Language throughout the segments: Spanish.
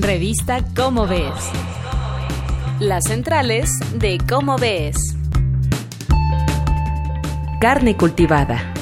Revista Cómo Ves. Las centrales de Cómo Ves. Carne cultivada.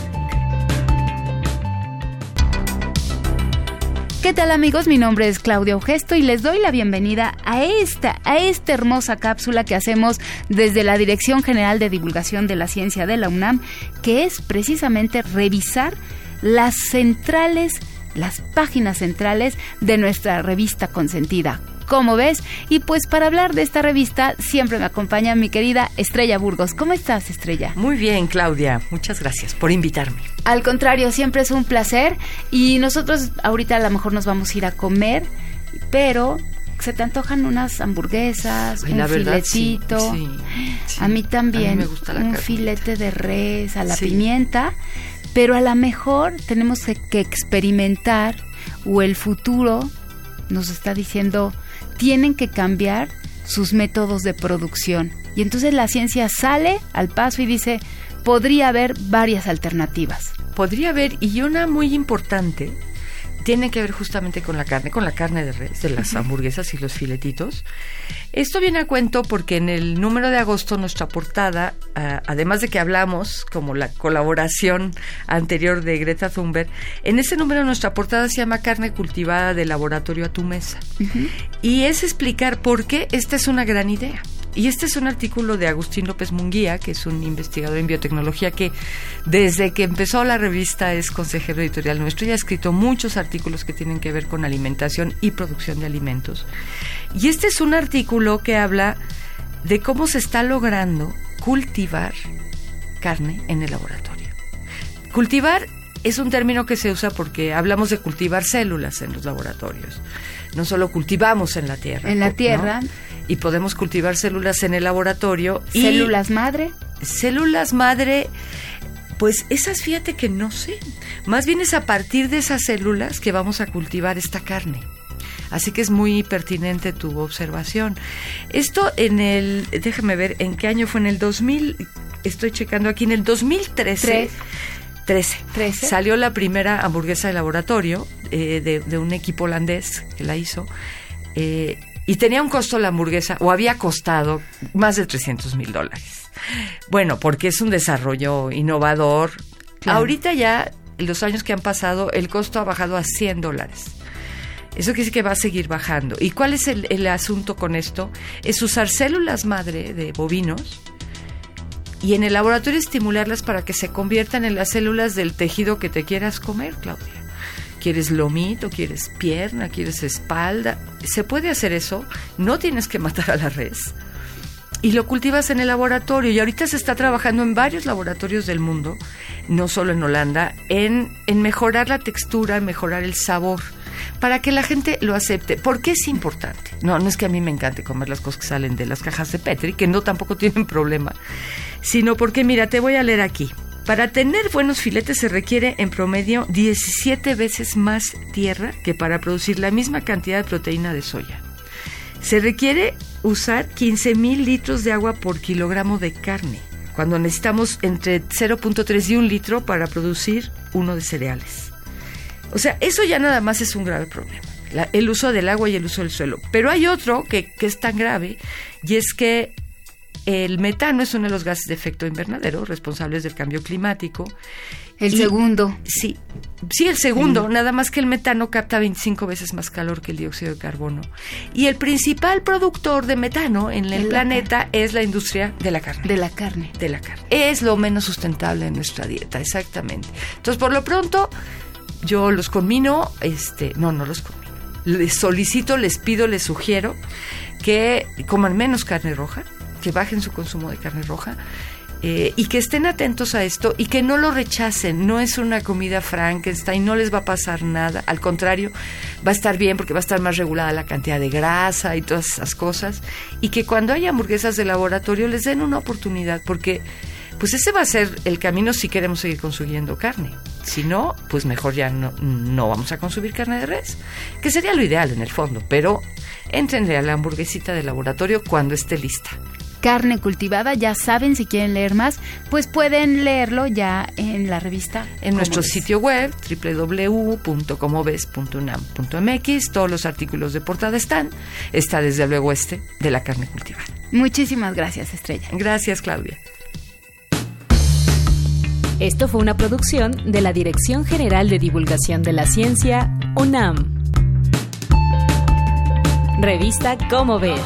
¿Qué tal amigos? Mi nombre es Claudia Augesto y les doy la bienvenida a esta, a esta hermosa cápsula que hacemos desde la Dirección General de Divulgación de la Ciencia de la UNAM, que es precisamente revisar las centrales las páginas centrales de nuestra revista consentida. ¿Cómo ves? Y pues para hablar de esta revista siempre me acompaña mi querida Estrella Burgos. ¿Cómo estás, Estrella? Muy bien, Claudia. Muchas gracias por invitarme. Al contrario, siempre es un placer y nosotros ahorita a lo mejor nos vamos a ir a comer, pero se te antojan unas hamburguesas, un filetito. a mí también, me gusta un filete de res a la pimienta pero a lo mejor tenemos que experimentar o el futuro nos está diciendo tienen que cambiar sus métodos de producción. Y entonces la ciencia sale al paso y dice, podría haber varias alternativas. Podría haber, y una muy importante, tiene que ver justamente con la carne, con la carne de res, de las hamburguesas y los filetitos. Esto viene a cuento porque en el número de agosto nuestra portada, además de que hablamos como la colaboración anterior de Greta Thunberg, en ese número nuestra portada se llama Carne cultivada de laboratorio a tu mesa. Y es explicar por qué esta es una gran idea. Y este es un artículo de Agustín López Munguía, que es un investigador en biotecnología que desde que empezó la revista es consejero editorial nuestro y ha escrito muchos artículos que tienen que ver con alimentación y producción de alimentos. Y este es un artículo que habla de cómo se está logrando cultivar carne en el laboratorio. Cultivar es un término que se usa porque hablamos de cultivar células en los laboratorios. No solo cultivamos en la tierra. En la tierra y podemos cultivar células en el laboratorio. ¿Células madre? Células madre, pues esas fíjate que no sé. Más bien es a partir de esas células que vamos a cultivar esta carne. Así que es muy pertinente tu observación. Esto en el, déjame ver, ¿en qué año fue? En el 2000, estoy checando aquí, en el 2013. 13. 13. Salió la primera hamburguesa de laboratorio eh, de, un equipo holandés que la hizo. Eh, y tenía un costo la hamburguesa, o había costado más de 300 mil dólares. Bueno, porque es un desarrollo innovador. Ahorita ya, los años que han pasado, el costo ha bajado a 100 dólares. Eso quiere decir que va a seguir bajando. ¿Y cuál es el, el asunto con esto? Es usar células madre de bovinos y en el laboratorio estimularlas para que se conviertan en las células del tejido que te quieras comer, Claudia. ¿Quieres lomito? ¿Quieres pierna? ¿Quieres espalda? Se puede hacer eso. No tienes que matar a la res. Y lo cultivas en el laboratorio. Y ahorita se está trabajando en varios laboratorios del mundo, no solo en Holanda, en, en mejorar la textura, en mejorar el sabor para que la gente lo acepte. ¿Por qué es importante? No, no es que a mí me encante comer las cosas que salen de las cajas de Petri, que no tampoco tienen problema, sino porque, mira, te voy a leer aquí. Para tener buenos filetes se requiere en promedio 17 veces más tierra que para producir la misma cantidad de proteína de soya. Se requiere usar 15 mil litros de agua por kilogramo de carne, cuando necesitamos entre 0.3 y 1 litro para producir uno de cereales. O sea, eso ya nada más es un grave problema, el uso del agua y el uso del suelo. Pero hay otro que, que es tan grave y es que el metano es uno de los gases de efecto invernadero responsables del cambio climático. El segundo. Sí, sí, el segundo, nada más que el metano capta 25 veces más calor que el dióxido de carbono. Y el principal productor de metano en el, planeta es la industria de la carne. De la carne. De la carne. Es lo menos sustentable en nuestra dieta, exactamente. Entonces, por lo pronto, yo los conmino, este, no, no los conmino. Les solicito, les pido, les sugiero que coman menos carne roja, que bajen su consumo de carne roja eh, y que estén atentos a esto y que no lo rechacen. No es una comida Frankenstein, no les va a pasar nada. Al contrario, va a estar bien porque va a estar más regulada la cantidad de grasa y todas esas cosas. Y que cuando haya hamburguesas de laboratorio les den una oportunidad porque pues ese va a ser el camino si queremos seguir consumiendo carne. Si no, pues mejor ya no, no vamos a consumir carne de res, que sería lo ideal en el fondo, pero entrenle a la hamburguesita de laboratorio cuando esté lista. Carne cultivada. Ya saben, si quieren leer más, pues pueden leerlo ya en la revista. En nuestro sitio web www.comoves.unam.mx. Todos los artículos de portada están. Está desde luego este de la carne cultivada. Muchísimas gracias, Estrella. Gracias, Claudia. Esto fue una producción de la Dirección General de Divulgación de la Ciencia, UNAM. Revista Cómo ves.